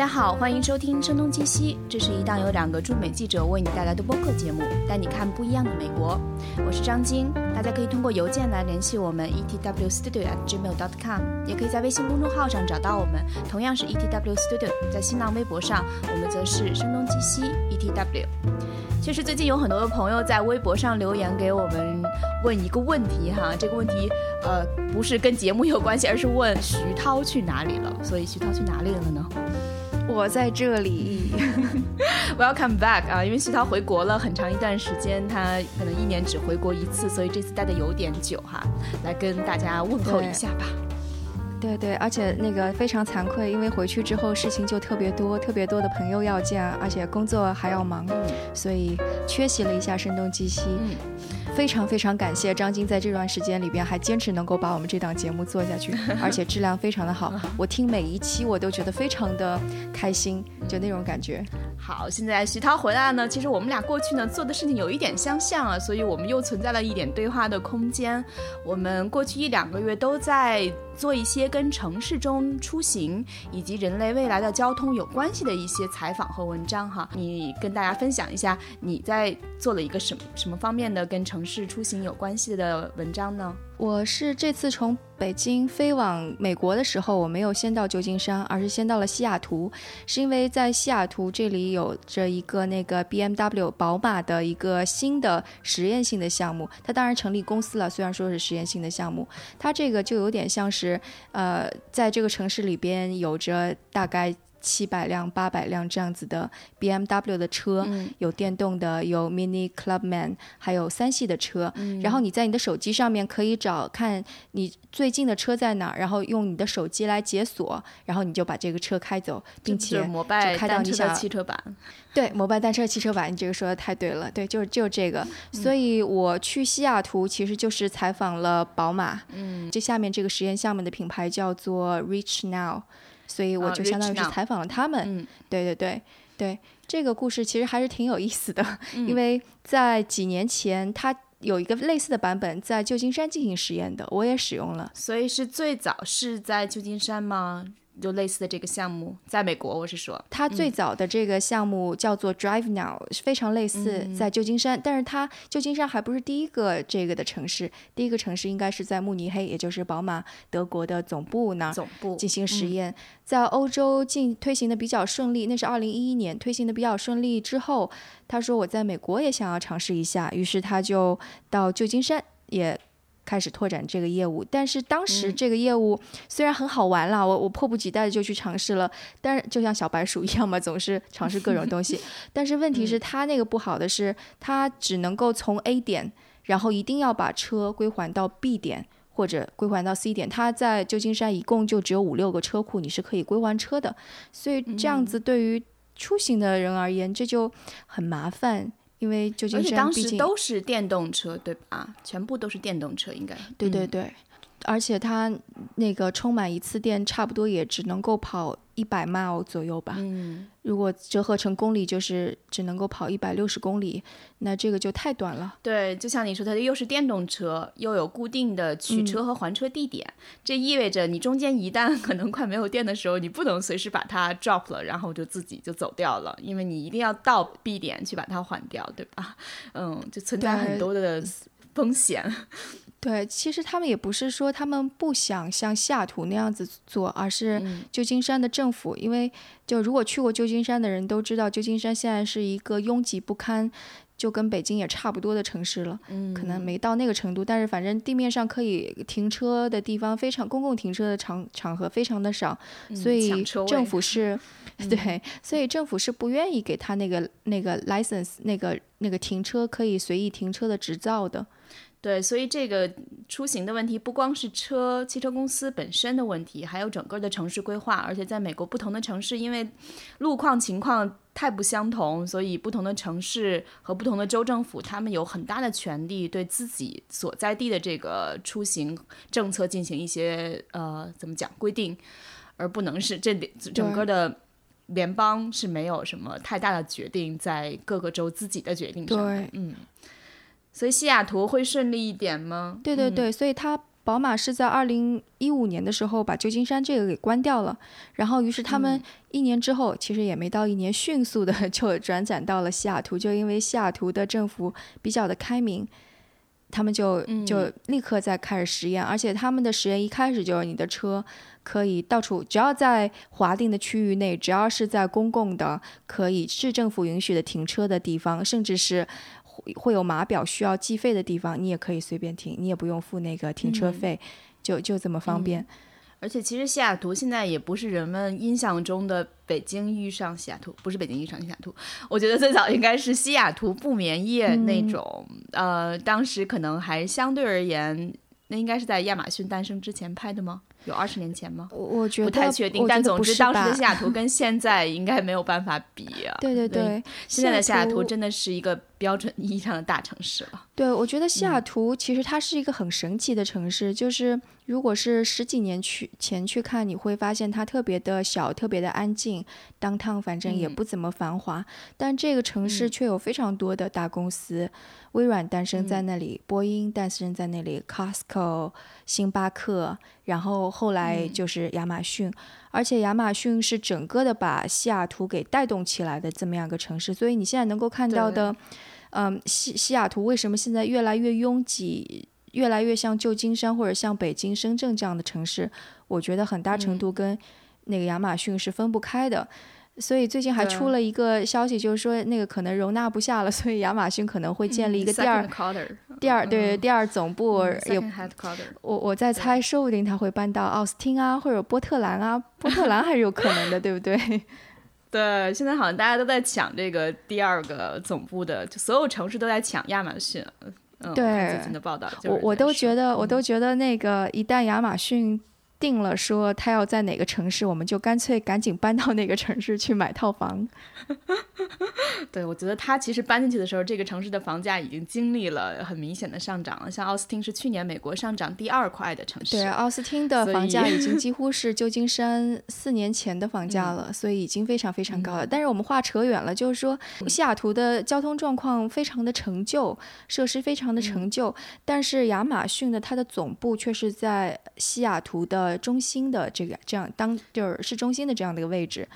大家好，欢迎收听《声东击西》，这是一档由两个驻美记者为你带来的播客节目，带你看不一样的美国。我是张晶，大家可以通过邮件来联系我们 etwstudio@gmail.com，也可以在微信公众号上找到我们，同样是 etwstudio。在新浪微博上，我们则是声东击西 etw。其实最近有很多的朋友在微博上留言给我们问一个问题哈，这个问题呃不是跟节目有关系，而是问徐涛去哪里了。所以徐涛去哪里了呢？我在这里，Welcome back 啊！因为徐涛回国了很长一段时间，他可能一年只回国一次，所以这次待的有点久哈。来跟大家问候一下吧。对对，而且那个非常惭愧，因为回去之后事情就特别多，特别多的朋友要见，而且工作还要忙，所以缺席了一下声东击西。非常非常感谢张晶在这段时间里边还坚持能够把我们这档节目做下去，而且质量非常的好。我听每一期我都觉得非常的开心，就那种感觉。好，现在徐涛回来了呢，其实我们俩过去呢做的事情有一点相像啊，所以我们又存在了一点对话的空间。我们过去一两个月都在做一些跟城市中出行以及人类未来的交通有关系的一些采访和文章哈。你跟大家分享一下你在做了一个什么什么方面的跟城城市出行有关系的文章呢？我是这次从北京飞往美国的时候，我没有先到旧金山，而是先到了西雅图，是因为在西雅图这里有着一个那个 BMW 宝马的一个新的实验性的项目。它当然成立公司了，虽然说是实验性的项目，它这个就有点像是，呃，在这个城市里边有着大概。七百辆、八百辆这样子的 BMW 的车，有电动的，有 Mini Clubman，还有三系的车。然后你在你的手机上面可以找看你最近的车在哪儿，然后用你的手机来解锁，然后你就把这个车开走，并且开到你想汽车版。对，摩拜单车汽车版，你这个说的太对了。对，就是就是这个。所以我去西雅图其实就是采访了宝马。嗯，这下面这个实验项目的品牌叫做 Reach Now。所以我就相当于是采访了他们，对对对对，这个故事其实还是挺有意思的，因为在几年前，他有一个类似的版本在旧金山进行实验的，我也使用了。所以是最早是在旧金山吗？就类似的这个项目，在美国，我是说，它最早的这个项目叫做 Drive Now，非常类似，在旧金山，但是它旧金山还不是第一个这个的城市，第一个城市应该是在慕尼黑，也就是宝马德国的总部那儿总部进行实验，在欧洲进推行的比较顺利，那是二零一一年推行的比较顺利之后，他说我在美国也想要尝试一下，于是他就到旧金山也。开始拓展这个业务，但是当时这个业务虽然很好玩啦，我我迫不及待的就去尝试了，但是就像小白鼠一样嘛，总是尝试各种东西。但是问题是，它那个不好的是，它只能够从 A 点，然后一定要把车归还到 B 点或者归还到 C 点。它在旧金山一共就只有五六个车库，你是可以归还车的。所以这样子对于出行的人而言，这就很麻烦。因为旧金山当时都是电动车，对吧？全部都是电动车，应该。对对对，而且它那个充满一次电，差不多也只能够跑。一百 mile 左右吧，嗯，如果折合成公里，就是只能够跑一百六十公里，那这个就太短了。对，就像你说，它又是电动车，又有固定的取车和还车地点，这意味着你中间一旦可能快没有电的时候，你不能随时把它 drop 了，然后就自己就走掉了，因为你一定要到 B 点去把它还掉，对吧？嗯，就存在很多的风险。对，其实他们也不是说他们不想像西雅图那样子做，而是旧金山的政府，因为就如果去过旧金山的人都知道，旧金山现在是一个拥挤不堪，就跟北京也差不多的城市了。嗯，可能没到那个程度，但是反正地面上可以停车的地方非常，公共停车的场场合非常的少，所以政府是，对，所以政府是不愿意给他那个那个 license 那个那个停车可以随意停车的执照的。对，所以这个出行的问题不光是车汽车公司本身的问题，还有整个的城市规划。而且在美国不同的城市，因为路况情况太不相同，所以不同的城市和不同的州政府，他们有很大的权利对自己所在地的这个出行政策进行一些呃怎么讲规定，而不能是这整个的联邦是没有什么太大的决定在各个州自己的决定上。对，嗯。所以西雅图会顺利一点吗？对对对，所以它宝马是在二零一五年的时候把旧金山这个给关掉了，然后于是他们一年之后，其实也没到一年，迅速的 就转展到了西雅图，就因为西雅图的政府比较的开明，他们就就立刻在开始实验，而且他们的实验一开始就是你的车可以到处，只要在划定的区域内，只要是在公共的可以市政府允许的停车的地方，甚至是。会有码表需要计费的地方，你也可以随便停，你也不用付那个停车费，就就这么方便。而且其实西雅图现在也不是人们印象中的北京遇上西雅图，不是北京遇上西雅图。我觉得最早应该是西雅图不眠夜那种，呃，当时可能还相对而言，那应该是在亚马逊诞生之前拍的吗？有二十年前吗？我我觉得不太确定，但总之当时的西雅图跟现在应该没有办法比啊。对对对，现在的西雅图真的是一个标准意义上的大城市了。对，我觉得西雅图其实它是一个很神奇的城市，就是如果是十几年去前去看，你会发现它特别的小，特别的安静，，downtown 反正也不怎么繁华。但这个城市却有非常多的大公司，微软诞生在那里，波音诞生在那里，Costco、星巴克，然后后来就是亚马逊，而且亚马逊是整个的把西雅图给带动起来的这么样一个城市，所以你现在能够看到的。嗯，西西雅图为什么现在越来越拥挤，越来越像旧金山或者像北京、深圳这样的城市？我觉得很大程度跟那个亚马逊是分不开的。所以最近还出了一个消息，就是说那个可能容纳不下了，所以亚马逊可能会建立一个第二、第二对第二总部。也我我在猜，说不定他会搬到奥斯汀啊，或者波特兰啊，波特兰还是有可能的，对不对？对，现在好像大家都在抢这个第二个总部的，就所有城市都在抢亚马逊。嗯，对，最近的报道，我我都觉得，我都觉得那个一旦亚马逊。定了说他要在哪个城市，我们就干脆赶紧搬到那个城市去买套房。对，我觉得他其实搬进去的时候，这个城市的房价已经经历了很明显的上涨了。像奥斯汀是去年美国上涨第二快的城市。对，奥斯汀的房价已经 几乎是旧金山四年前的房价了，所以已经非常非常高了。但是我们话扯远了，就是说西雅图的交通状况非常的陈旧，设施非常的陈旧，但是亚马逊的它的总部却是在西雅图的。中心的这个这样当就是市中心的这样的一个位置，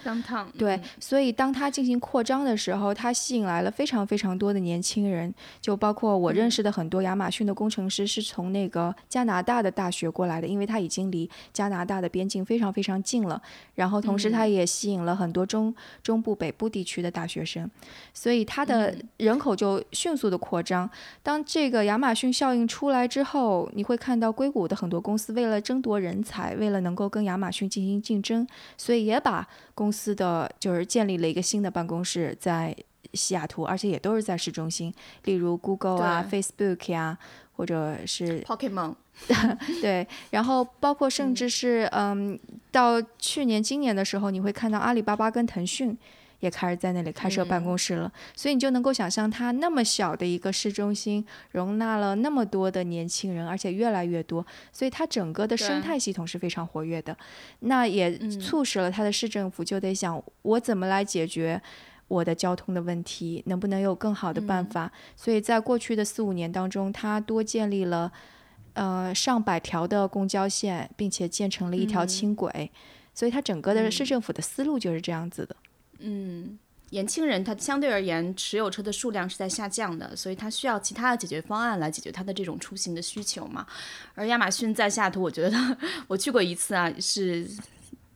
对，所以当它进行扩张的时候，它吸引来了非常非常多的年轻人，就包括我认识的很多亚马逊的工程师是从那个加拿大的大学过来的，因为他已经离加拿大的边境非常非常近了。然后同时他也吸引了很多中中部北部地区的大学生，所以他的人口就迅速的扩张。当这个亚马逊效应出来之后，你会看到硅谷的很多公司为了争夺人才。为了能够跟亚马逊进行竞争，所以也把公司的就是建立了一个新的办公室在西雅图，而且也都是在市中心，例如 Google 啊、Facebook 呀，或者是 Pokemon，对，然后包括甚至是嗯，到去年、今年的时候，你会看到阿里巴巴跟腾讯。也开始在那里开设办公室了，所以你就能够想象，它那么小的一个市中心，容纳了那么多的年轻人，而且越来越多，所以它整个的生态系统是非常活跃的。那也促使了它的市政府就得想，我怎么来解决我的交通的问题，能不能有更好的办法？所以在过去的四五年当中，它多建立了呃上百条的公交线，并且建成了一条轻轨，所以它整个的市政府的思路就是这样子的。嗯，嗯年轻人他相对而言持有车的数量是在下降的，所以他需要其他的解决方案来解决他的这种出行的需求嘛。而亚马逊在下图，我觉得 我去过一次啊，是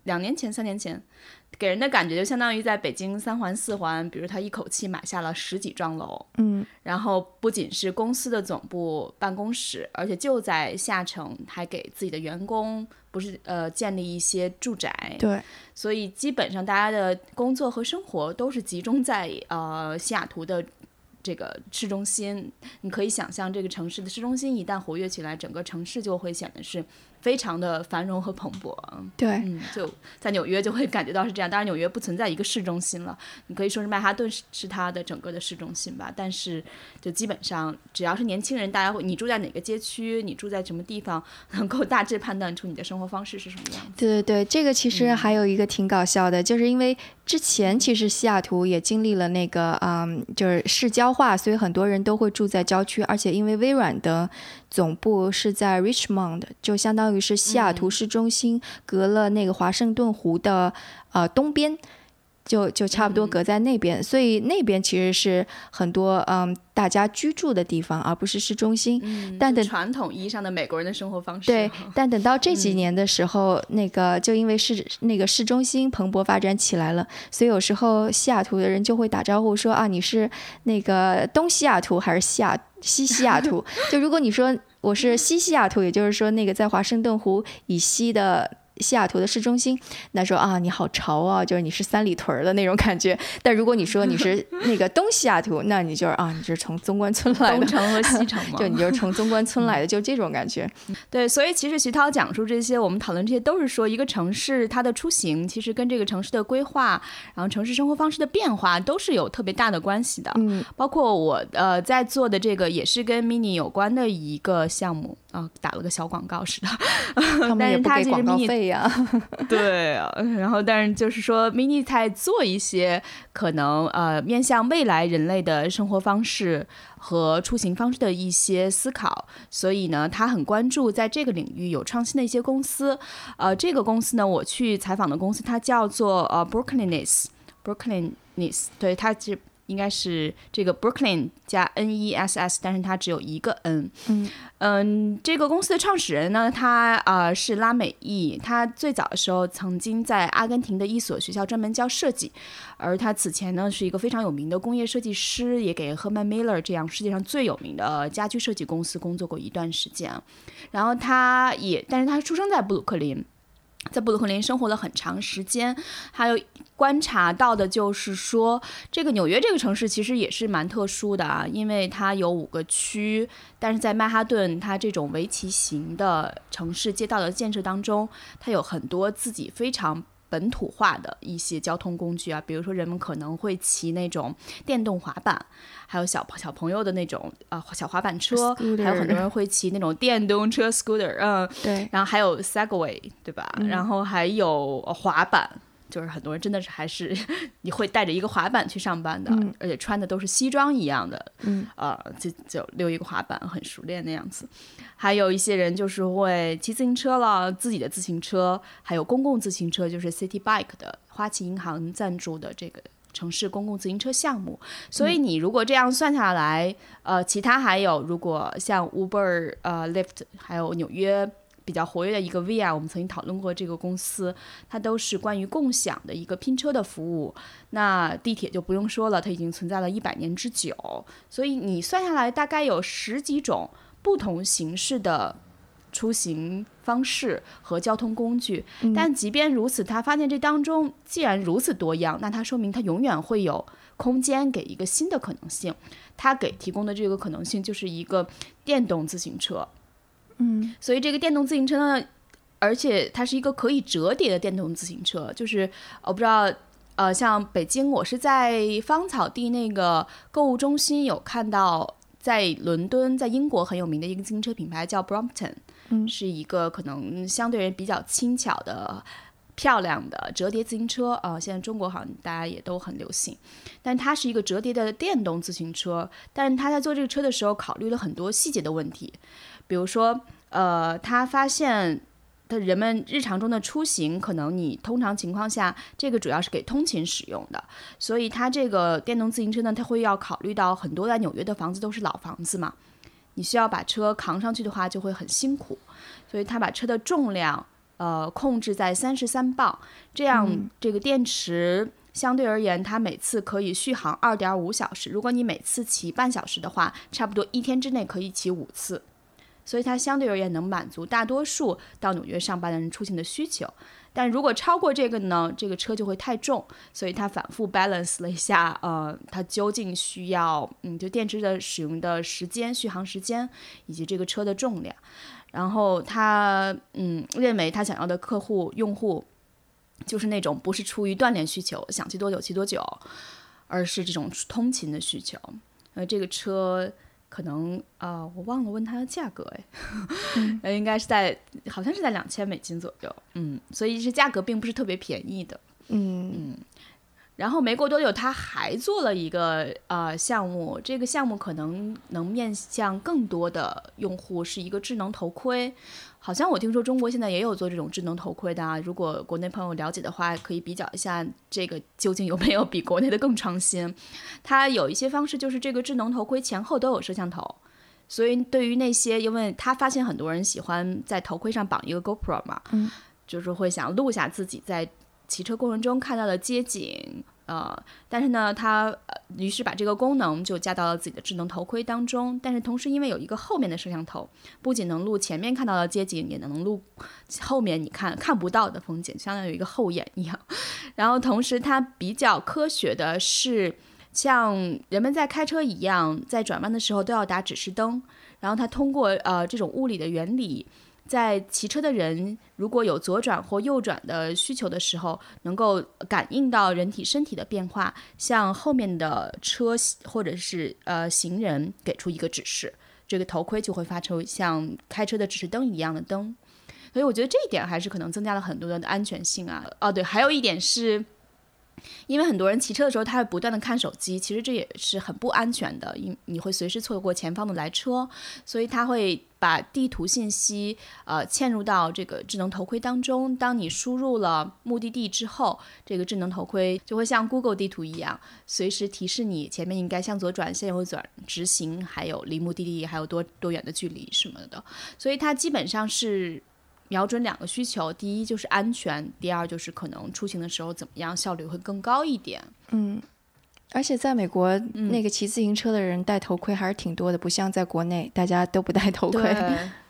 两年前、三年前。给人的感觉就相当于在北京三环四环，比如他一口气买下了十几幢楼，嗯，然后不仅是公司的总部办公室，而且就在下城，还给自己的员工不是呃建立一些住宅，对，所以基本上大家的工作和生活都是集中在呃西雅图的这个市中心。你可以想象，这个城市的市中心一旦活跃起来，整个城市就会显得是。非常的繁荣和蓬勃，对，嗯，就在纽约就会感觉到是这样。当然，纽约不存在一个市中心了，你可以说是曼哈顿是是它的整个的市中心吧。但是，就基本上只要是年轻人，大家会，你住在哪个街区，你住在什么地方，能够大致判断出你的生活方式是什么样子。对对对，这个其实还有一个挺搞笑的，就是因为之前其实西雅图也经历了那个，嗯，就是市郊化，所以很多人都会住在郊区，而且因为微软的。总部是在 Richmond，就相当于是西雅图市中心，隔了那个华盛顿湖的呃东边。就就差不多隔在那边，所以那边其实是很多嗯大家居住的地方，而不是市中心。但等传统意义上的美国人的生活方式。对，但等到这几年的时候，那个就因为市那个市中心蓬勃发展起来了，所以有时候西雅图的人就会打招呼说啊，你是那个东西雅图还是西雅西西雅图？就如果你说我是西西雅图，也就是说那个在华盛顿湖以西的。西雅图的市中心，那说啊，你好潮啊，就是你是三里屯的那种感觉。但如果你说你是 那个东西雅图，那你就是啊，你是从中关村来的，东城和西城 嘛，就你就是从中关村来的，就这种感觉。对，所以其实徐涛讲述这些，我们讨论这些都是说一个城市它的出行，其实跟这个城市的规划，然后城市生活方式的变化都是有特别大的关系的。嗯，包括我呃在做的这个也是跟 mini 有关的一个项目啊，打了个小广告似的，但是它给广告费。对啊，然后但是就是说，mini 在做一些可能呃面向未来人类的生活方式和出行方式的一些思考，所以呢，他很关注在这个领域有创新的一些公司。呃，这个公司呢，我去采访的公司，它叫做呃 Brooklynis，Brooklynis，对，它是。应该是这个 Brooklyn 加 N E S S，但是它只有一个 N。嗯嗯，这个公司的创始人呢，他啊是拉美裔，他最早的时候曾经在阿根廷的一所学校专门教设计，而他此前呢是一个非常有名的工业设计师，也给 Herman Miller 这样世界上最有名的家居设计公司工作过一段时间。然后他也，但是他出生在布鲁克林。在布鲁克林生活了很长时间，还有观察到的就是说，这个纽约这个城市其实也是蛮特殊的啊，因为它有五个区，但是在曼哈顿它这种围棋型的城市街道的建设当中，它有很多自己非常。本土化的一些交通工具啊，比如说人们可能会骑那种电动滑板，还有小小朋友的那种呃小滑板车，还有很多人会骑那种电动车 scooter，嗯，对，然后还有 Segway，对吧？然后还有滑板。就是很多人真的是还是 你会带着一个滑板去上班的，而且穿的都是西装一样的，嗯，呃，就就溜一个滑板很熟练的样子。还有一些人就是会骑自行车了，自己的自行车，还有公共自行车，就是 City Bike 的花旗银行赞助的这个城市公共自行车项目。所以你如果这样算下来，呃，其他还有如果像 Uber、呃 Lyft，还有纽约。比较活跃的一个 Via，我们曾经讨论过这个公司，它都是关于共享的一个拼车的服务。那地铁就不用说了，它已经存在了一百年之久，所以你算下来大概有十几种不同形式的出行方式和交通工具。但即便如此，他发现这当中既然如此多样，那它说明它永远会有空间给一个新的可能性。它给提供的这个可能性就是一个电动自行车。嗯，所以这个电动自行车呢，而且它是一个可以折叠的电动自行车，就是我不知道，呃，像北京，我是在芳草地那个购物中心有看到，在伦敦，在英国很有名的一个自行车品牌叫 Brompton，嗯，是一个可能相对人比较轻巧的、漂亮的折叠自行车啊。现在中国好像大家也都很流行，但它是一个折叠的电动自行车，但是他在做这个车的时候考虑了很多细节的问题。比如说，呃，他发现的人们日常中的出行，可能你通常情况下，这个主要是给通勤使用的，所以它这个电动自行车呢，它会要考虑到很多在纽约的房子都是老房子嘛，你需要把车扛上去的话就会很辛苦，所以他把车的重量呃控制在三十三磅，这样这个电池相对而言，它每次可以续航二点五小时，如果你每次骑半小时的话，差不多一天之内可以骑五次。所以它相对而言能满足大多数到纽约上班的人出行的需求，但如果超过这个呢，这个车就会太重。所以它反复 balance 了一下，呃，它究竟需要，嗯，就电池的使用的时间、续航时间以及这个车的重量。然后他，嗯，认为他想要的客户用户就是那种不是出于锻炼需求，想骑多久骑多久，而是这种通勤的需求。呃，这个车。可能啊，我忘了问它的价格哎，那，应该是在好像是在两千美金左右，嗯，所以是价格并不是特别便宜的，嗯。嗯，然后没过多久，他还做了一个呃项目，这个项目可能能面向更多的用户，是一个智能头盔。好像我听说中国现在也有做这种智能头盔的啊。如果国内朋友了解的话，可以比较一下这个究竟有没有比国内的更创新。它有一些方式，就是这个智能头盔前后都有摄像头，所以对于那些，因为他发现很多人喜欢在头盔上绑一个 GoPro 嘛，嗯，就是会想录下自己在。骑车过程中看到的街景，呃，但是呢，他，于是把这个功能就加到了自己的智能头盔当中。但是同时，因为有一个后面的摄像头，不仅能录前面看到的街景，也能录后面你看看不到的风景，相当于一个后眼一样。然后同时，它比较科学的是，像人们在开车一样，在转弯的时候都要打指示灯。然后它通过呃这种物理的原理。在骑车的人如果有左转或右转的需求的时候，能够感应到人体身体的变化，向后面的车或者是呃行人给出一个指示，这个头盔就会发出像开车的指示灯一样的灯。所以我觉得这一点还是可能增加了很多的安全性啊。哦，对，还有一点是。因为很多人骑车的时候，他会不断的看手机，其实这也是很不安全的，因你会随时错过前方的来车，所以他会把地图信息呃嵌入到这个智能头盔当中。当你输入了目的地之后，这个智能头盔就会像 Google 地图一样，随时提示你前面应该向左转、向右转、直行，还有离目的地还有多多远的距离什么的。所以它基本上是。瞄准两个需求，第一就是安全，第二就是可能出行的时候怎么样效率会更高一点。嗯，而且在美国，那个骑自行车的人戴头盔还是挺多的，不像在国内大家都不戴头盔。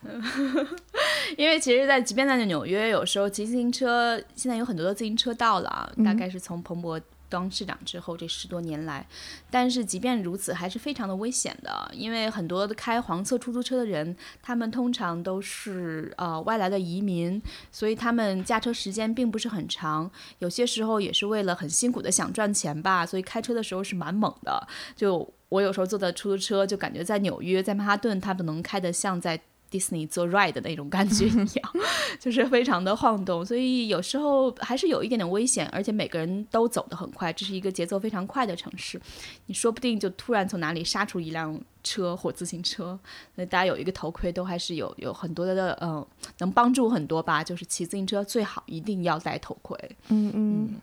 因为其实，在即便在纽约，有时候骑自行车现在有很多的自行车道了，大概是从彭博。当市长之后这十多年来，但是即便如此，还是非常的危险的，因为很多开黄色出租车的人，他们通常都是呃外来的移民，所以他们驾车时间并不是很长，有些时候也是为了很辛苦的想赚钱吧，所以开车的时候是蛮猛的。就我有时候坐的出租车，就感觉在纽约，在曼哈顿，他们能开得像在。迪士尼做 ride 的那种感觉一样，就是非常的晃动，所以有时候还是有一点点危险，而且每个人都走得很快，这是一个节奏非常快的城市，你说不定就突然从哪里杀出一辆车或自行车，那大家有一个头盔都还是有有很多的嗯，能帮助很多吧，就是骑自行车最好一定要戴头盔。嗯嗯，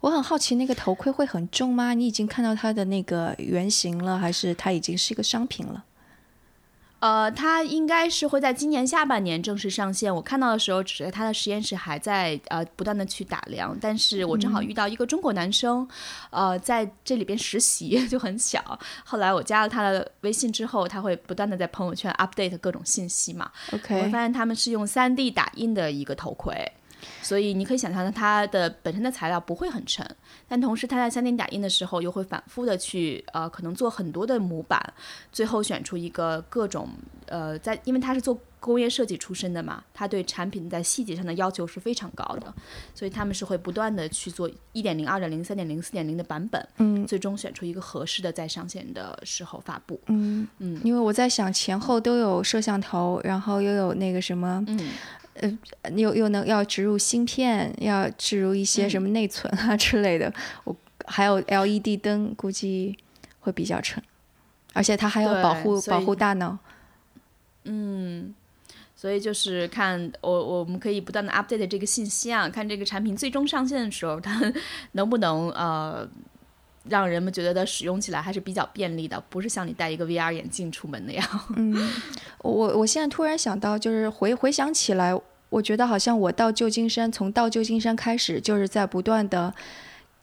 我很好奇那个头盔会很重吗？你已经看到它的那个原型了，还是它已经是一个商品了？呃，它应该是会在今年下半年正式上线。我看到的时候，只是他的实验室还在呃不断的去打量。但是我正好遇到一个中国男生，呃，在这里边实习 就很巧。后来我加了他的微信之后，他会不断的在朋友圈 update 各种信息嘛。OK，我发现他们是用 3D 打印的一个头盔。所以你可以想象，它的本身的材料不会很沉，但同时它在三 D 打印的时候又会反复的去呃，可能做很多的模板，最后选出一个各种呃，在因为它是做工业设计出身的嘛，它对产品在细节上的要求是非常高的，所以他们是会不断的去做一点零、二点零、三点零、四点零的版本，嗯，最终选出一个合适的在上线的时候发布，嗯。嗯，因为我在想前后都有摄像头，然后又有那个什么，嗯。呃，又又能要植入芯片，要植入一些什么内存啊之类的，我还有 LED 灯，估计会比较沉，而且它还要保护保护大脑。嗯，所以就是看我我们可以不断的 update 这个信息啊，看这个产品最终上线的时候，它能不能呃让人们觉得它使用起来还是比较便利的，不是像你戴一个 VR 眼镜出门那样。嗯，我我现在突然想到，就是回回想起来，我觉得好像我到旧金山，从到旧金山开始，就是在不断的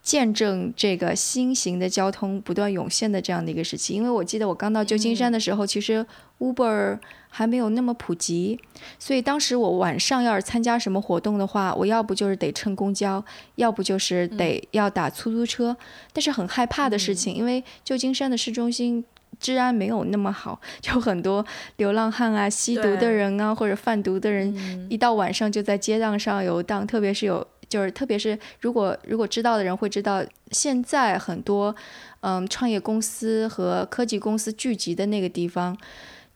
见证这个新型的交通不断涌现的这样的一个时期。因为我记得我刚到旧金山的时候，其实 Uber 还没有那么普及，所以当时我晚上要是参加什么活动的话，我要不就是得乘公交，要不就是得要打出租车。但是很害怕的事情，因为旧金山的市中心治安没有那么好，就很多流浪汉啊、吸毒的人啊或者贩毒的人，一到晚上就在街道上游荡。特别是有，就是特别是如果如果知道的人会知道，现在很多嗯创业公司和科技公司聚集的那个地方。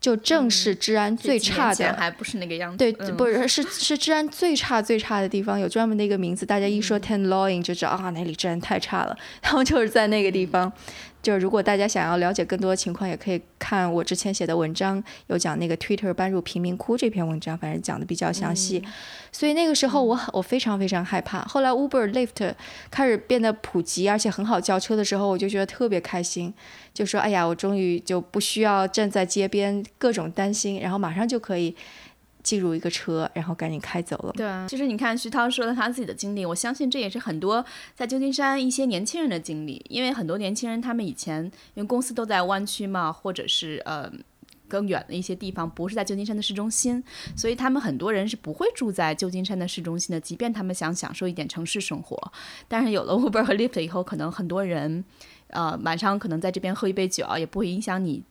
就正是治安最差的，还不是那个样子。对，不是是是治安最差最差的地方，有专门的一个名字，大家一说 Tenloin 就知道啊，那里治安太差了。然后就是在那个地方。就是如果大家想要了解更多的情况，也可以看我之前写的文章，有讲那个 Twitter 搬入贫民窟这篇文章，反正讲的比较详细。所以那个时候我我非常非常害怕。后来 Uber、Lyft 开始变得普及，而且很好叫车的时候，我就觉得特别开心，就说哎呀，我终于就不需要站在街边各种担心，然后马上就可以。进入一个车，然后赶紧开走了。对啊，其实你看徐涛说了他自己的经历，我相信这也是很多在旧金山一些年轻人的经历。因为很多年轻人他们以前因为公司都在湾区嘛，或者是呃更远的一些地方，不是在旧金山的市中心，所以他们很多人是不会住在旧金山的市中心的。即便他们想享受一点城市生活，但是有了 Uber 和 Lyft 以后，可能很多人呃晚上可能在这边喝一杯酒，也不会影响你。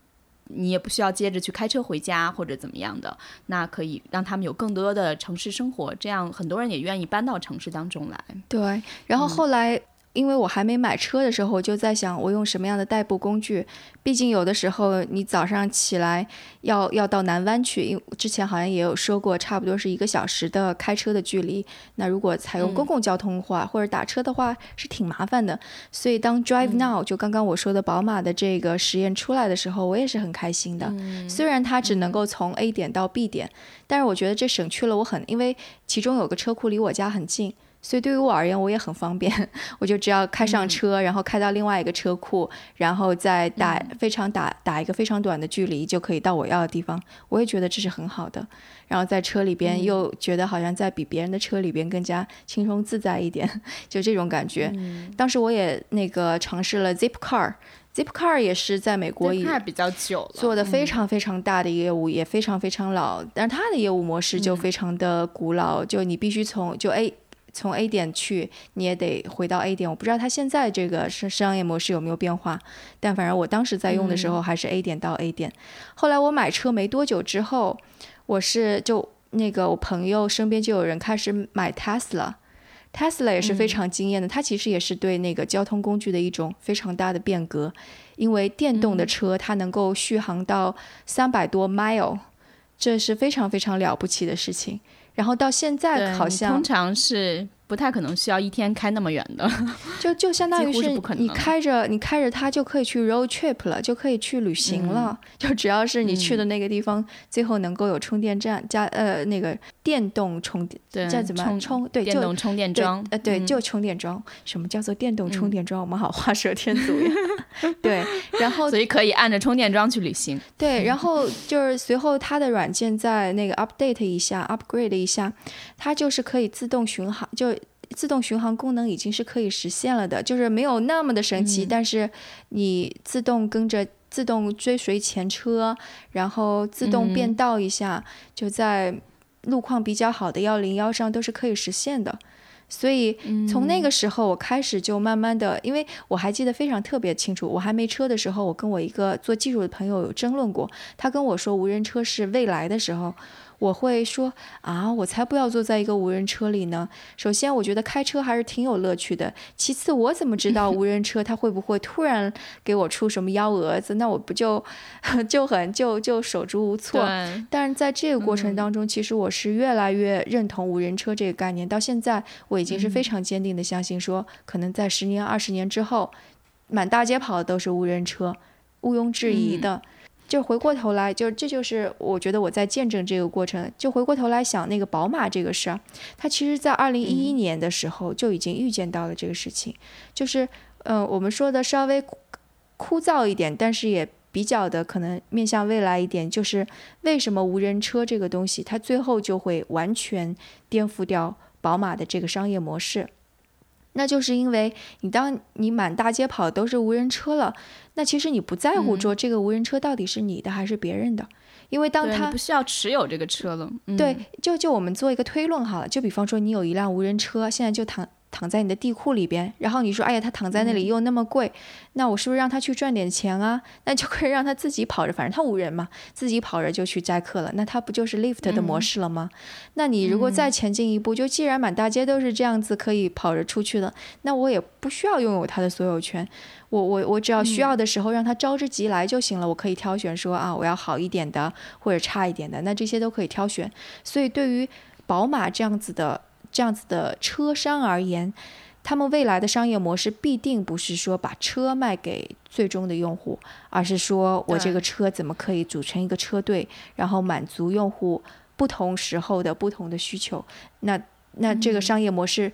你也不需要接着去开车回家或者怎么样的，那可以让他们有更多的城市生活，这样很多人也愿意搬到城市当中来。对，然后后来。因为我还没买车的时候，我就在想我用什么样的代步工具。毕竟有的时候你早上起来要要到南湾去，因为之前好像也有说过，差不多是一个小时的开车的距离。那如果采用公共交通的话，或者打车的话，是挺麻烦的。所以当 Drive Now 就刚刚我说的宝马的这个实验出来的时候，我也是很开心的。虽然它只能够从 A 点到 B 点，但是我觉得这省去了我很，因为其中有个车库离我家很近。所以对于我而言，我也很方便，我就只要开上车，然后开到另外一个车库，然后再打非常打打一个非常短的距离，就可以到我要的地方。我也觉得这是很好的。然后在车里边又觉得好像在比别人的车里边更加轻松自在一点，就这种感觉。当时我也那个尝试了 Zipcar，Zipcar 也是在美国也比较久了，做的非常非常大的业务，也非常非常老，但是它的业务模式就非常的古老，就你必须从就 A。从 A 点去，你也得回到 A 点。我不知道它现在这个商商业模式有没有变化，但反正我当时在用的时候还是 A 点到 A 点。后来我买车没多久之后，我是就那个我朋友身边就有人开始买 Tesla，Tesla 也是非常惊艳的。它其实也是对那个交通工具的一种非常大的变革，因为电动的车它能够续航到三百多 mile，这是非常非常了不起的事情。然后到现在好像通常是。不太可能需要一天开那么远的，就就相当于是你开着你开着它就可以去 road trip 了，就可以去旅行了。就只要是你去的那个地方，最后能够有充电站加呃那个电动充电，叫怎么充？对，电动充电桩。呃，对，就充电桩。什么叫做电动充电桩？我们好画蛇添足呀。对，然后所以可以按着充电桩去旅行。对，然 后就是随后它的软件在那个 update 一下，upgrade 一下，它就是可以自动巡航就。自动巡航功能已经是可以实现了的，就是没有那么的神奇，但是你自动跟着、自动追随前车，然后自动变道一下，就在路况比较好的幺零幺上都是可以实现的。所以从那个时候我开始就慢慢的，因为我还记得非常特别清楚，我还没车的时候，我跟我一个做技术的朋友有争论过，他跟我说无人车是未来的时候。我会说啊，我才不要坐在一个无人车里呢。首先，我觉得开车还是挺有乐趣的。其次，我怎么知道无人车它会不会突然给我出什么幺蛾子？那我不就 就很就就手足无措。但是在这个过程当中，其实我是越来越认同无人车这个概念。到现在，我已经是非常坚定的相信，说可能在十年、二十年之后，满大街跑的都是无人车，毋庸置疑的。就回过头来，就这就是我觉得我在见证这个过程。就回过头来想那个宝马这个事儿，它其实在二零一一年的时候就已经预见到了这个事情。就是，嗯，我们说的稍微枯燥一点，但是也比较的可能面向未来一点，就是为什么无人车这个东西它最后就会完全颠覆掉宝马的这个商业模式。那就是因为你当你满大街跑都是无人车了，那其实你不在乎说这个无人车到底是你的还是别人的，因为当他不需要持有这个车了。对，就就我们做一个推论好了，就比方说你有一辆无人车，现在就躺躺在你的地库里边，然后你说，哎呀，他躺在那里又那么贵，那我是不是让他去赚点钱啊？那就可以让他自己跑着，反正他无人嘛，自己跑着就去载客了。那他不就是 lift 的模式了吗？那你如果再前进一步，就既然满大街都是这样子可以跑着出去的，那我也不需要拥有它的所有权。我我我只要需要的时候让它招之即来就行了。我可以挑选说啊，我要好一点的或者差一点的，那这些都可以挑选。所以对于宝马这样子的。这样子的车商而言，他们未来的商业模式必定不是说把车卖给最终的用户，而是说我这个车怎么可以组成一个车队，然后满足用户不同时候的不同的需求。那那这个商业模式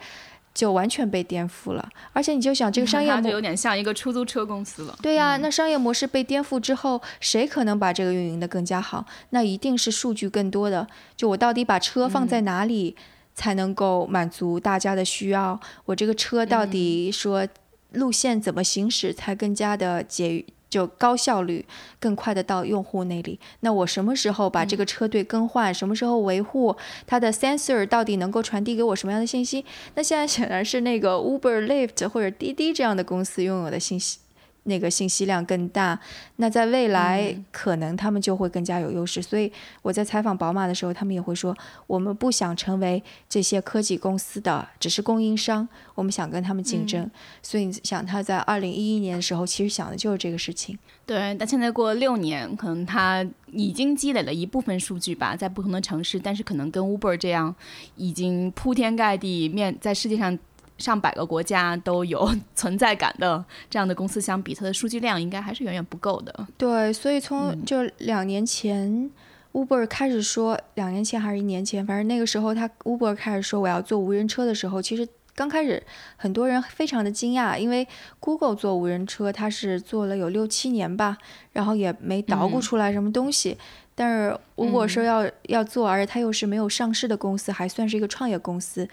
就完全被颠覆了。而且你就想，这个商业模式有点像一个出租车公司了。对呀，那商业模式被颠覆之后，谁可能把这个运营的更加好？那一定是数据更多的。就我到底把车放在哪里？才能够满足大家的需要。我这个车到底说路线怎么行驶才更加的节就高效率，更快的到用户那里？那我什么时候把这个车队更换？什么时候维护？它的 sensor 到底能够传递给我什么样的信息？那现在显然是那个 Uber、Lyft 或者滴滴这样的公司拥有的信息。那个信息量更大，那在未来可能他们就会更加有优势。所以我在采访宝马的时候，他们也会说，我们不想成为这些科技公司的只是供应商，我们想跟他们竞争。所以想他在二零一一年的时候，其实想的就是这个事情。对，但现在过了六年，可能他已经积累了一部分数据吧，在不同的城市，但是可能跟 Uber 这样已经铺天盖地面在世界上。上百个国家都有 存在感的这样的公司相比，它的数据量应该还是远远不够的。对，所以从就两年前，Uber 开始说，两年前还是一年前，反正那个时候，他 Uber 开始说我要做无人车的时候，其实刚开始很多人非常的惊讶，因为 Google 做无人车，它是做了有六七年吧，然后也没捣鼓出来什么东西。但是如果说要要做，而且它又是没有上市的公司，还算是一个创业公司。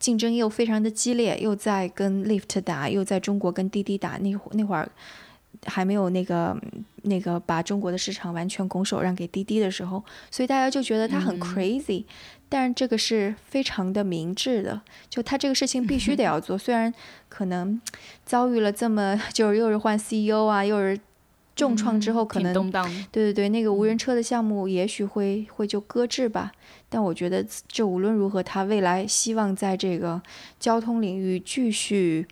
竞争又非常的激烈，又在跟 Lyft 打，又在中国跟滴滴打。那那会儿还没有那个那个把中国的市场完全拱手让给滴滴的时候，所以大家就觉得他很 crazy。但是这个是非常的明智的，就他这个事情必须得要做。虽然可能遭遇了这么就是又是换 CEO 啊，又是。重创之后，可能对对对，那个无人车的项目也许会会就搁置吧。但我觉得这无论如何，他未来希望在这个交通领域继续，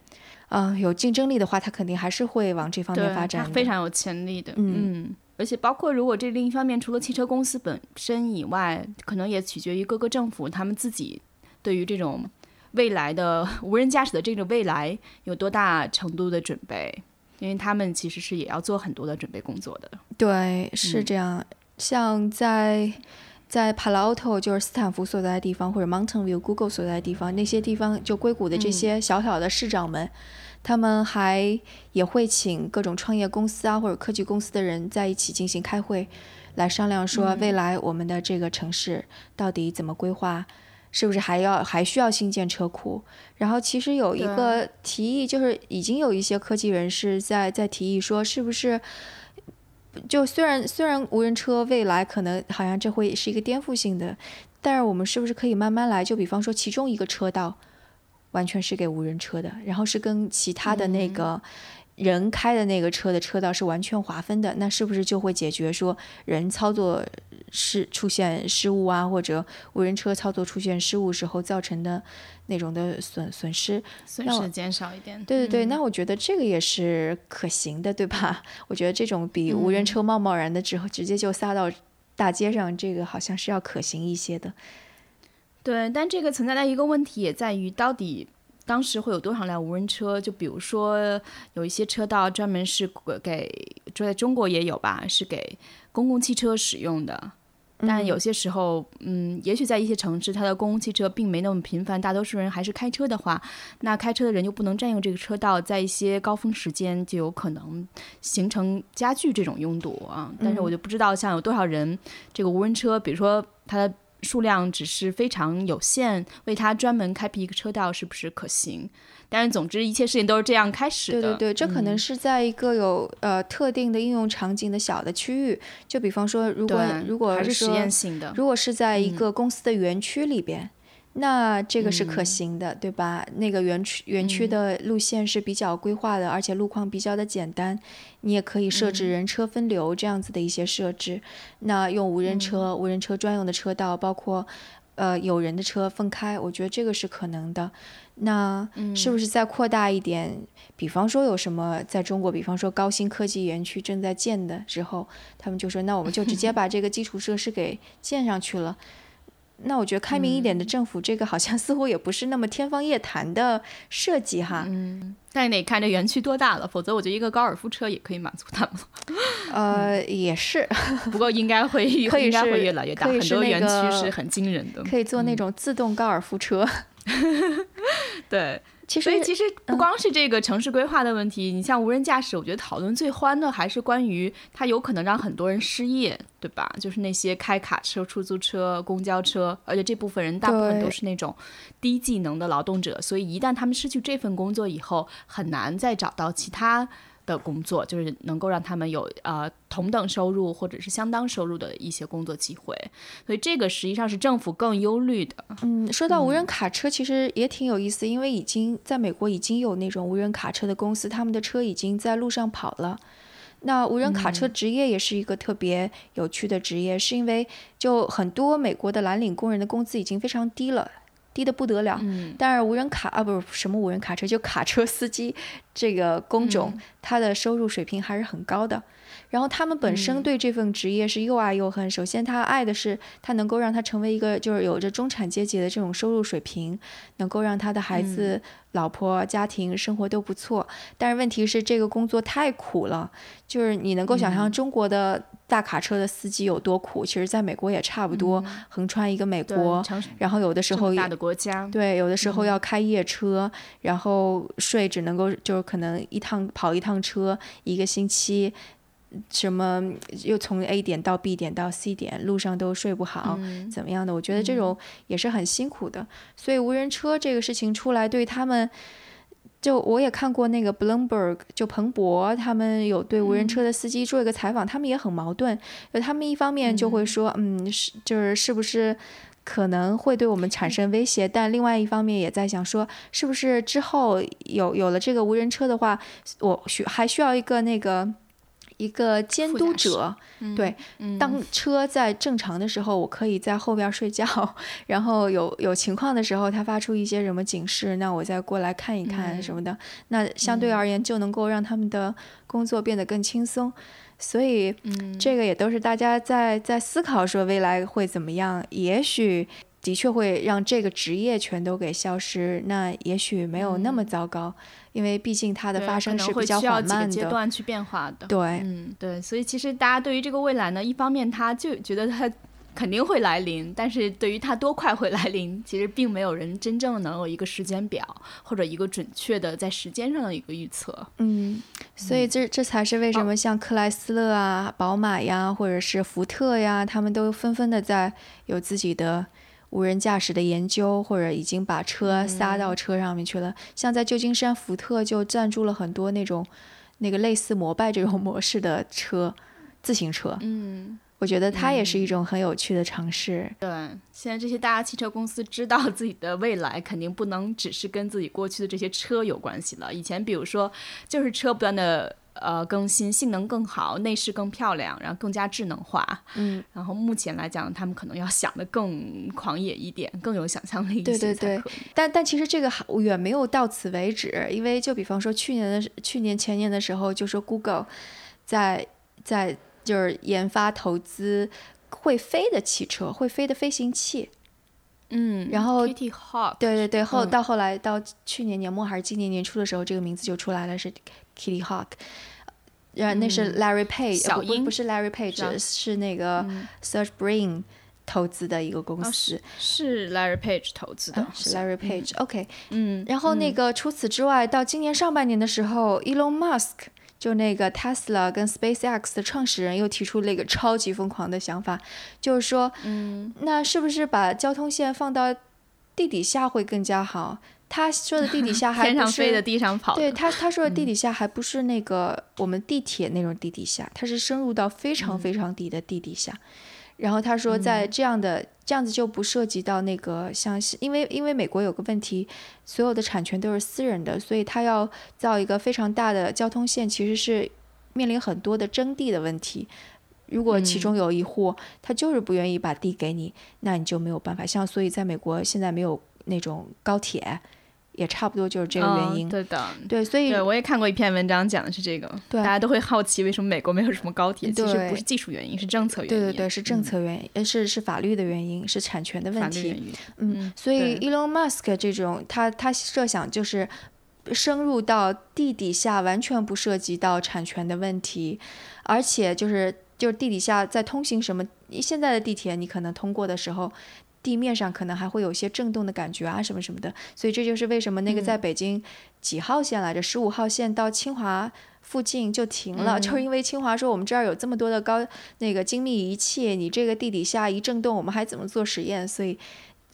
嗯，有竞争力的话，他肯定还是会往这方面发展。非常有潜力的，嗯。而且包括如果这另一方面，除了汽车公司本身以外，可能也取决于各个政府他们自己对于这种未来的无人驾驶的这种未来有多大程度的准备。因为他们其实是也要做很多的准备工作的。对，是这样。像在在 Palo Alto，就是斯坦福所在的地方，或者 Mountain View Google 所在的地方，那些地方就硅谷的这些小小的市长们，他们还也会请各种创业公司啊或者科技公司的人在一起进行开会，来商量说未来我们的这个城市到底怎么规划。是不是还要还需要新建车库？然后其实有一个提议，就是已经有一些科技人士在在提议说，是不是就虽然虽然无人车未来可能好像这会是一个颠覆性的，但是我们是不是可以慢慢来？就比方说，其中一个车道完全是给无人车的，然后是跟其他的那个。人开的那个车的车道是完全划分的，那是不是就会解决说人操作失出现失误啊，或者无人车操作出现失误时候造成的那种的损损失，损失减少一点？对对对，那我觉得这个也是可行的，对吧？我觉得这种比无人车贸贸然的之后直接就撒到大街上，这个好像是要可行一些的。对，但这个存在的一个问题也在于到底。当时会有多少辆无人车？就比如说，有一些车道专门是给，就在中国也有吧，是给公共汽车使用的。但有些时候，嗯，也许在一些城市，它的公共汽车并没那么频繁，大多数人还是开车的话，那开车的人就不能占用这个车道，在一些高峰时间就有可能形成加剧这种拥堵啊。但是我就不知道，像有多少人，这个无人车，比如说它的。数量只是非常有限，为它专门开辟一个车道是不是可行？但是总之一切事情都是这样开始的。对对对，这可能是在一个有呃特定的应用场景的小的区域，就比方说，如果如果还是实验性的，如果是在一个公司的园区里边，那这个是可行的，对吧？那个园区园区的路线是比较规划的，而且路况比较的简单，你也可以设置人车分流这样子的一些设置。那用无人车、无人车专用的车道，包括呃有人的车分开，我觉得这个是可能的。那是不是再扩大一点？比方说有什么在中国，比方说高新科技园区正在建的时候，他们就说那我们就直接 把这个基础设施给建上去了。那我觉得开明一点的政府，这个好像似乎也不是那么天方夜谭的设计哈。嗯，但得看这园区多大了，否则我觉得一个高尔夫车也可以满足他们。呃，也是，不过应该会应该会越来越大，很多园区是很惊人的，可以做那种自动高尔夫车。对，其实其实不光是这个城市规划的问题，你像无人驾驶，我觉得讨论最欢的还是关于它有可能让很多人失业，对吧？就是那些开卡车、出租车、公交车，而且这部分人大部分都是那种低技能的劳动者，所以一旦他们失去这份工作以后，很难再找到其他。的工作就是能够让他们有呃同等收入或者是相当收入的一些工作机会，所以这个实际上是政府更忧虑的。嗯，说到无人卡车，其实也挺有意思，因为已经在美国已经有那种无人卡车的公司，他们的车已经在路上跑了。那无人卡车职业也是一个特别有趣的职业，是因为就很多美国的蓝领工人的工资已经非常低了。低的不得了，但是无人卡啊，不是什么无人卡车，就卡车司机这个工种，他的收入水平还是很高的。然后他们本身对这份职业是又爱又恨。首先，他爱的是他能够让他成为一个就是有着中产阶级的这种收入水平，能够让他的孩子、老婆、家庭生活都不错。但是问题是，这个工作太苦了，就是你能够想象中国的大卡车的司机有多苦，其实在美国也差不多。横穿一个美国，然后有的时候大的国家，对，有的时候要开夜车，然后睡只能够就是可能一趟跑一趟车一个星期。什么又从 A 点到 B 点到 C 点，路上都睡不好，怎么样的？我觉得这种也是很辛苦的。所以无人车这个事情出来，对他们，就我也看过那个 Bloomberg，就彭博他们有对无人车的司机做一个采访，他们也很矛盾。就他们一方面就会说，嗯，是就是是不是可能会对我们产生威胁？但另外一方面也在想说，是不是之后有有了这个无人车的话，我需还需要一个那个。一个监督者，对，当车在正常的时候，我可以在后边睡觉，然后有有情况的时候，它发出一些什么警示，那我再过来看一看什么的，那相对而言就能够让他们的工作变得更轻松，所以这个也都是大家在在思考说未来会怎么样，也许。的确会让这个职业全都给消失，那也许没有那么糟糕，因为毕竟它的发生是比较缓慢的。阶段去变化的。对，嗯，对，所以其实大家对于这个未来呢，一方面他就觉得它 肯定会来临，但是对于它多快会来临，其实并没有人真正能有一个时间表或者一个准确的在时间上的一个预测。嗯，所以这这才是为什么像克莱斯勒啊、宝马呀，或者是福特呀，他们都纷纷的在有自己的。无人驾驶的研究，或者已经把车撒到车上面去了。像在旧金山，福特就赞助了很多那种，那个类似摩拜这种模式的车，自行车。嗯，我觉得它也是一种很有趣的尝试。对，现在这些大汽车公司知道自己的未来肯定不能只是跟自己过去的这些车有关系了。以前比如说，就是车不断的。呃，更新性能更好，内饰更漂亮，然后更加智能化。嗯，然后目前来讲，他们可能要想的更狂野一点，更有想象力一些对对对，但但其实这个还远没有到此为止，因为就比方说去年的去年前年的时候，就说 Google 在在就是研发投资会飞的汽车，会飞的飞行器。嗯，然后对对对，后到后来到去年年末还是今年年初的时候，这个名字就出来了，是 Kitty Hawk。然后那是 Larry Page，不不是 Larry Page，是那个 Search Brain 投资的一个公司，是 Larry Page 投资的，是 Larry Page。OK，嗯，然后那个除此之外，到今年上半年的时候，Elon Musk。就那个 Tesla 跟 SpaceX 的创始人又提出了一个超级疯狂的想法，就是说，嗯，那是不是把交通线放到地底下会更加好？他说的地底下还 天上飞的地上跑，对他他说的地底下还不是那个我们地铁那种地底下，它是深入到非常非常底的地底下。然后他说，在这样的、这样子就不涉及到那个像是，因为因为美国有个问题，所有的产权都是私人的，所以他要造一个非常大的交通线，其实是面临很多的征地的问题。如果其中有一户他就是不愿意把地给你，那你就没有办法。像所以在美国现在没有那种高铁。也差不多就是这个原因，对的，对，所以对我也看过一篇文章，讲的是这个，对，大家都会好奇为什么美国没有什么高铁，其实不是技术原因，是政策原因，对对对，是政策原因，是法律的原因，是产权的问题，嗯，所以 Elon Musk 这种，他他设想就是深入到地底下，完全不涉及到产权的问题，而且就是就是地底下在通行什么，现在的地铁你可能通过的时候。地面上可能还会有些震动的感觉啊，什么什么的，所以这就是为什么那个在北京几号线来着，十五号线到清华附近就停了，就是因为清华说我们这儿有这么多的高那个精密仪器，你这个地底下一震动，我们还怎么做实验？所以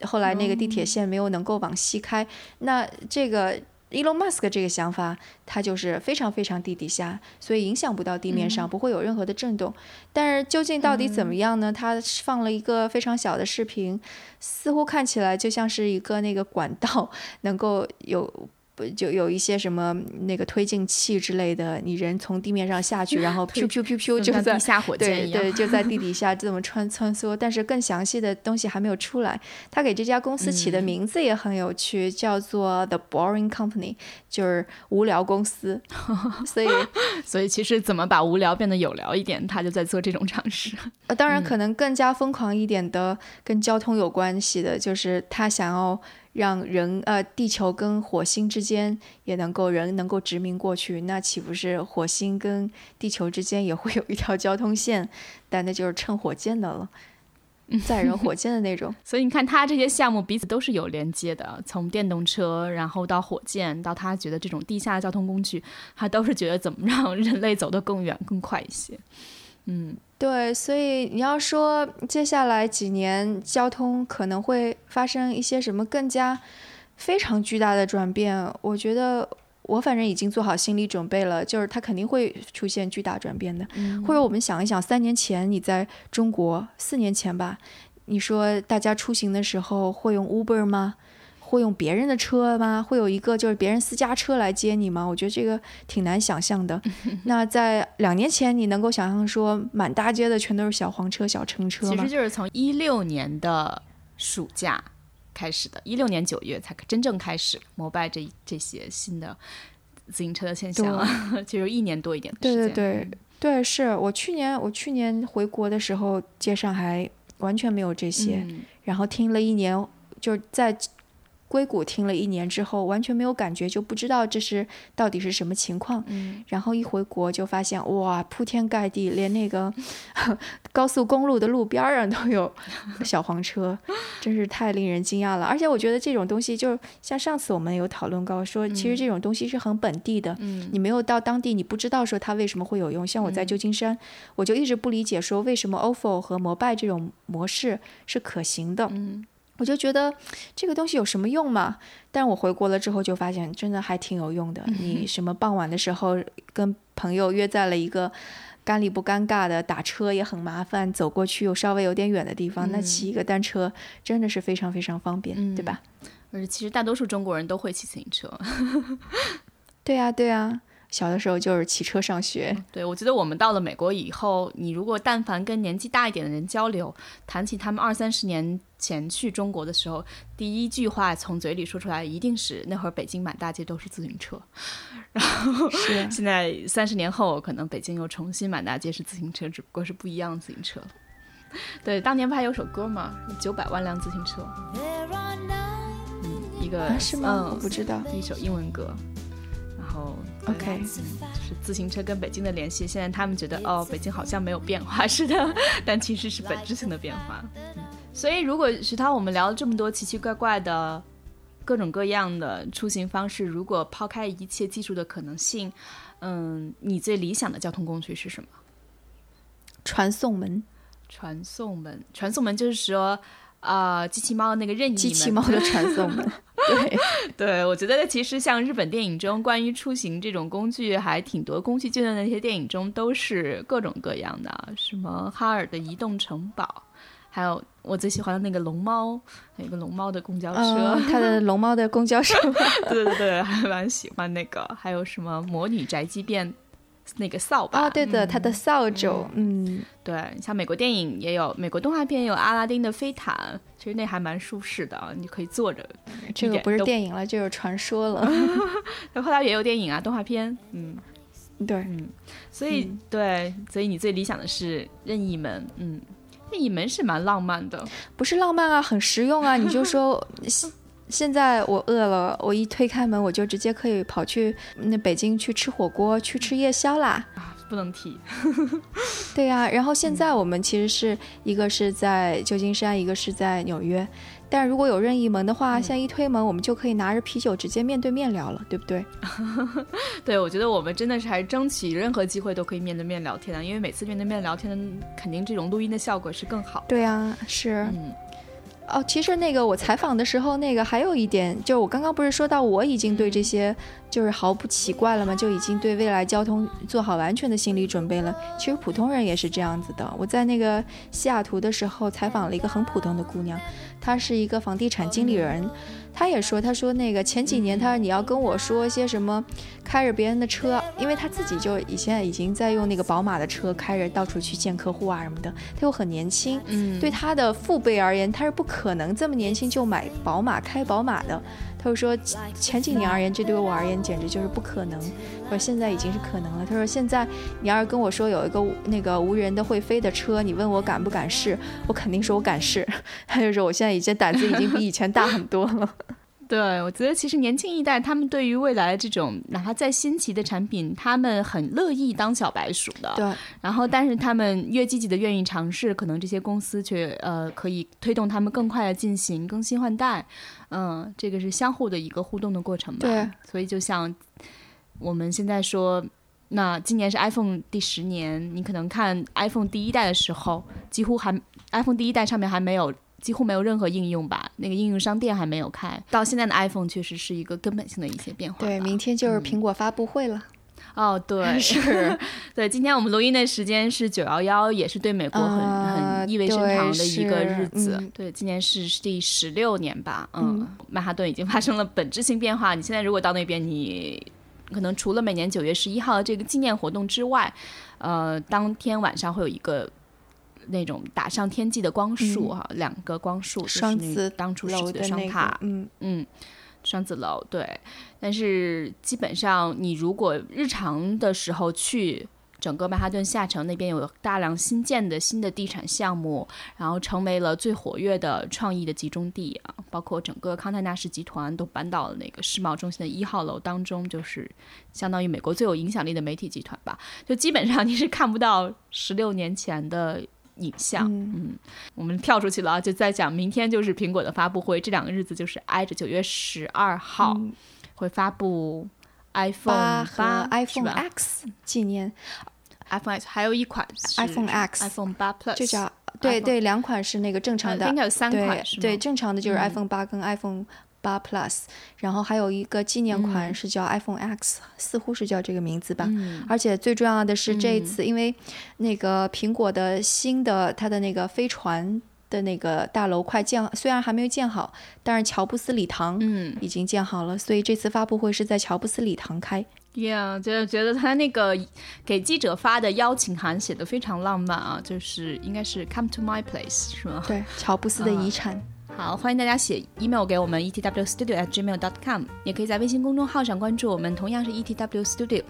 后来那个地铁线没有能够往西开，那这个。Elon Musk 这个想法，它就是非常非常地底下，所以影响不到地面上，不会有任何的震动。但是究竟到底怎么样呢？他放了一个非常小的视频，似乎看起来就像是一个那个管道，能够有。不就有一些什么那个推进器之类的，你人从地面上下去，然后噗噗噗噗就在地下火箭对对，就在地底下 这么穿穿梭。但是更详细的东西还没有出来。他给这家公司起的名字也很有趣，叫做 The Boring Company，就是无聊公司。所以 所以其实怎么把无聊变得有聊一点，他就在做这种尝试。呃，当然可能更加疯狂一点的，跟交通有关系的，就是他想要。让人呃，地球跟火星之间也能够人能够殖民过去，那岂不是火星跟地球之间也会有一条交通线？但那就是乘火箭的了，载人火箭的那种。所以你看，他这些项目彼此都是有连接的，从电动车，然后到火箭，到他觉得这种地下交通工具，他都是觉得怎么让人类走得更远、更快一些。嗯。对，所以你要说接下来几年交通可能会发生一些什么更加非常巨大的转变，我觉得我反正已经做好心理准备了，就是它肯定会出现巨大转变的。或者我们想一想，三年前你在中国，四年前吧，你说大家出行的时候会用 Uber 吗？会用别人的车吗？会有一个就是别人私家车来接你吗？我觉得这个挺难想象的。那在两年前，你能够想象说满大街的全都是小黄车、小乘车吗？其实就是从一六年的暑假开始的，一六年九月才真正开始摩拜这这些新的自行车的现象，其实 一年多一点的时间。对对对对，是我去年我去年回国的时候，街上还完全没有这些，然后听了一年，就是在。硅谷听了一年之后，完全没有感觉，就不知道这是到底是什么情况。嗯，然后一回国就发现，哇，铺天盖地，连那个 高速公路的路边上都有小黄车，真是太令人惊讶了。而且我觉得这种东西，就像上次我们有讨论过，说其实这种东西是很本地的。嗯，你没有到当地，你不知道说它为什么会有用。像我在旧金山，我就一直不理解说为什么 ofo 和摩拜这种模式是可行的。嗯。我就觉得这个东西有什么用嘛？但我回国了之后就发现，真的还挺有用的。你什么傍晚的时候跟朋友约在了一个尴里不尴尬的，打车也很麻烦，走过去又稍微有点远的地方，那骑一个单车真的是非常非常方便，对吧？而且其实大多数中国人都会骑自行车。对呀，对呀。小的时候就是骑车上学。对，我觉得我们到了美国以后，你如果但凡跟年纪大一点的人交流，谈起他们二三十年前去中国的时候，第一句话从嘴里说出来一定是那会儿北京满大街都是自行车。然后 现在三十年后，可能北京又重新满大街是自行车，只不过是不一样的自行车。对，当年不还有首歌吗？九百万辆自行车。嗯，一个是吗？我不知道，一首英文歌。哦，OK，就是自行车跟北京的联系。现在他们觉得，哦，北京好像没有变化似的，但其实是本质性的变化。所以，如果徐涛，我们聊了这么多奇奇怪怪的各种各样的出行方式，如果抛开一切技术的可能性，嗯，你最理想的交通工具是什么？传送门。传送门，传送门就是说。啊，机器猫的那个任意机器猫的传送门，对 对，我觉得其实像日本电影中关于出行这种工具还挺多，宫崎骏的那些电影中都是各种各样的，什么哈尔的移动城堡，还有我最喜欢的那个龙猫，有一个龙猫的公交车，嗯，它的龙猫的公交车，对对对，还蛮喜欢那个。还有什么魔女宅急便那个扫把？哦，对的，它的扫帚，嗯，对，像美国电影也有，美国动画片也有阿拉丁的飞毯，其实那还蛮舒适的，你可以坐着。这个不是电影了，就是传说了。后来也有电影啊，动画片，嗯，对，嗯，所以对，所以你最理想的是任意门，嗯。任意门是蛮浪漫的，不是浪漫啊，很实用啊。你就说 现现在我饿了，我一推开门，我就直接可以跑去那北京去吃火锅，去吃夜宵啦。啊，不能提。对呀，然后现在我们其实是一个是在旧金山，一个是在纽约。但如果有任意门的话，现在一推门，我们就可以拿着啤酒直接面对面聊了，对不对？对，我觉得我们真的是还争取任何机会都可以面对面聊天的，因为每次面对面聊天，肯定这种录音的效果是更好。对啊，是。嗯。哦，其实那个我采访的时候，那个还有一点，就我刚刚不是说到我已经对这些就是毫不奇怪了吗？就已经对未来交通做好完全的心理准备了。其实普通人也是这样子的。我在那个西雅图的时候采访了一个很普通的姑娘。她是一个房地产经理人，他也说，他说那个前几年，他说你要跟我说些什么，开着别人的车，因为他自己就以前已经在用那个宝马的车开着到处去见客户啊什么的，他又很年轻，嗯，对他的父辈而言，他是不可能这么年轻就买宝马开宝马的。他就说前几年而言，这对我而言简直就是不可能。他说现在已经是可能了。他说现在你要是跟我说有一个那个无人的会飞的车，你问我敢不敢试，我肯定说我敢试。他就说我现在已经胆子已经比以前大很多了。对，我觉得其实年轻一代他们对于未来这种哪怕再新奇的产品，他们很乐意当小白鼠的。对。然后，但是他们越积极的愿意尝试，可能这些公司却呃可以推动他们更快的进行更新换代。嗯，这个是相互的一个互动的过程吧。对。所以就像我们现在说，那今年是 iPhone 第十年，你可能看 iPhone 第一代的时候，几乎还 iPhone 第一代上面还没有。几乎没有任何应用吧，那个应用商店还没有开。到现在的 iPhone 确实是一个根本性的一些变化。对，明天就是苹果发布会了。哦，对，是，对，今天我们录音的时间是九幺幺，也是对美国很很意味深长的一个日子。对，今年是第十六年吧。嗯，曼哈顿已经发生了本质性变化。你现在如果到那边，你可能除了每年九月十一号的这个纪念活动之外，呃，当天晚上会有一个。那种打上天际的光束哈，两个光束，双子当初设计的双塔，嗯嗯，双子楼对。但是基本上，你如果日常的时候去整个曼哈顿下城那边，有大量新建的新的地产项目，然后成为了最活跃的创意的集中地啊。包括整个康泰纳仕集团都搬到了那个世贸中心的一号楼当中，就是相当于美国最有影响力的媒体集团吧。就基本上你是看不到十六年前的。影像，嗯，我们跳出去了啊，就在讲明天就是苹果的发布会，这两个日子就是挨着九月十二号会发布 iPhone 八 iPhone X 纪念。iPhone X，还有一款 iPhone X iPhone 八 Plus，就叫对对，两款是那个正常的，应该有三款，对正常的就是 iPhone 八跟 iPhone。八 Plus，然后还有一个纪念款是叫 iPhone X，似乎是叫这个名字吧。而且最重要的是这一次，因为那个苹果的新的它的那个飞船的那个大楼快建，虽然还没有建好，但是乔布斯礼堂嗯已经建好了，所以这次发布会是在乔布斯礼堂开。Yeah，就觉得他那个给记者发的邀请函写的非常浪漫啊，就是应该是 Come to my place 是吗？对，乔布斯的遗产。好，欢迎大家写 email 给我们 e t w studio at gmail dot com，也可以在微信公众号上关注我们，同样是 etwstudio。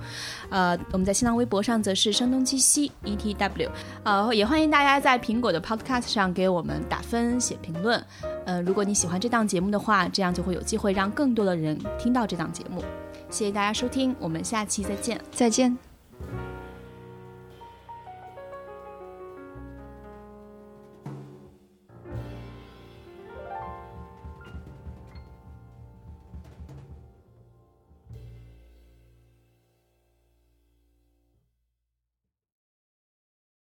呃，我们在新浪微博上则是声东击西 etw。呃，也欢迎大家在苹果的 Podcast 上给我们打分、写评论。呃，如果你喜欢这档节目的话，这样就会有机会让更多的人听到这档节目。谢谢大家收听，我们下期再见，再见。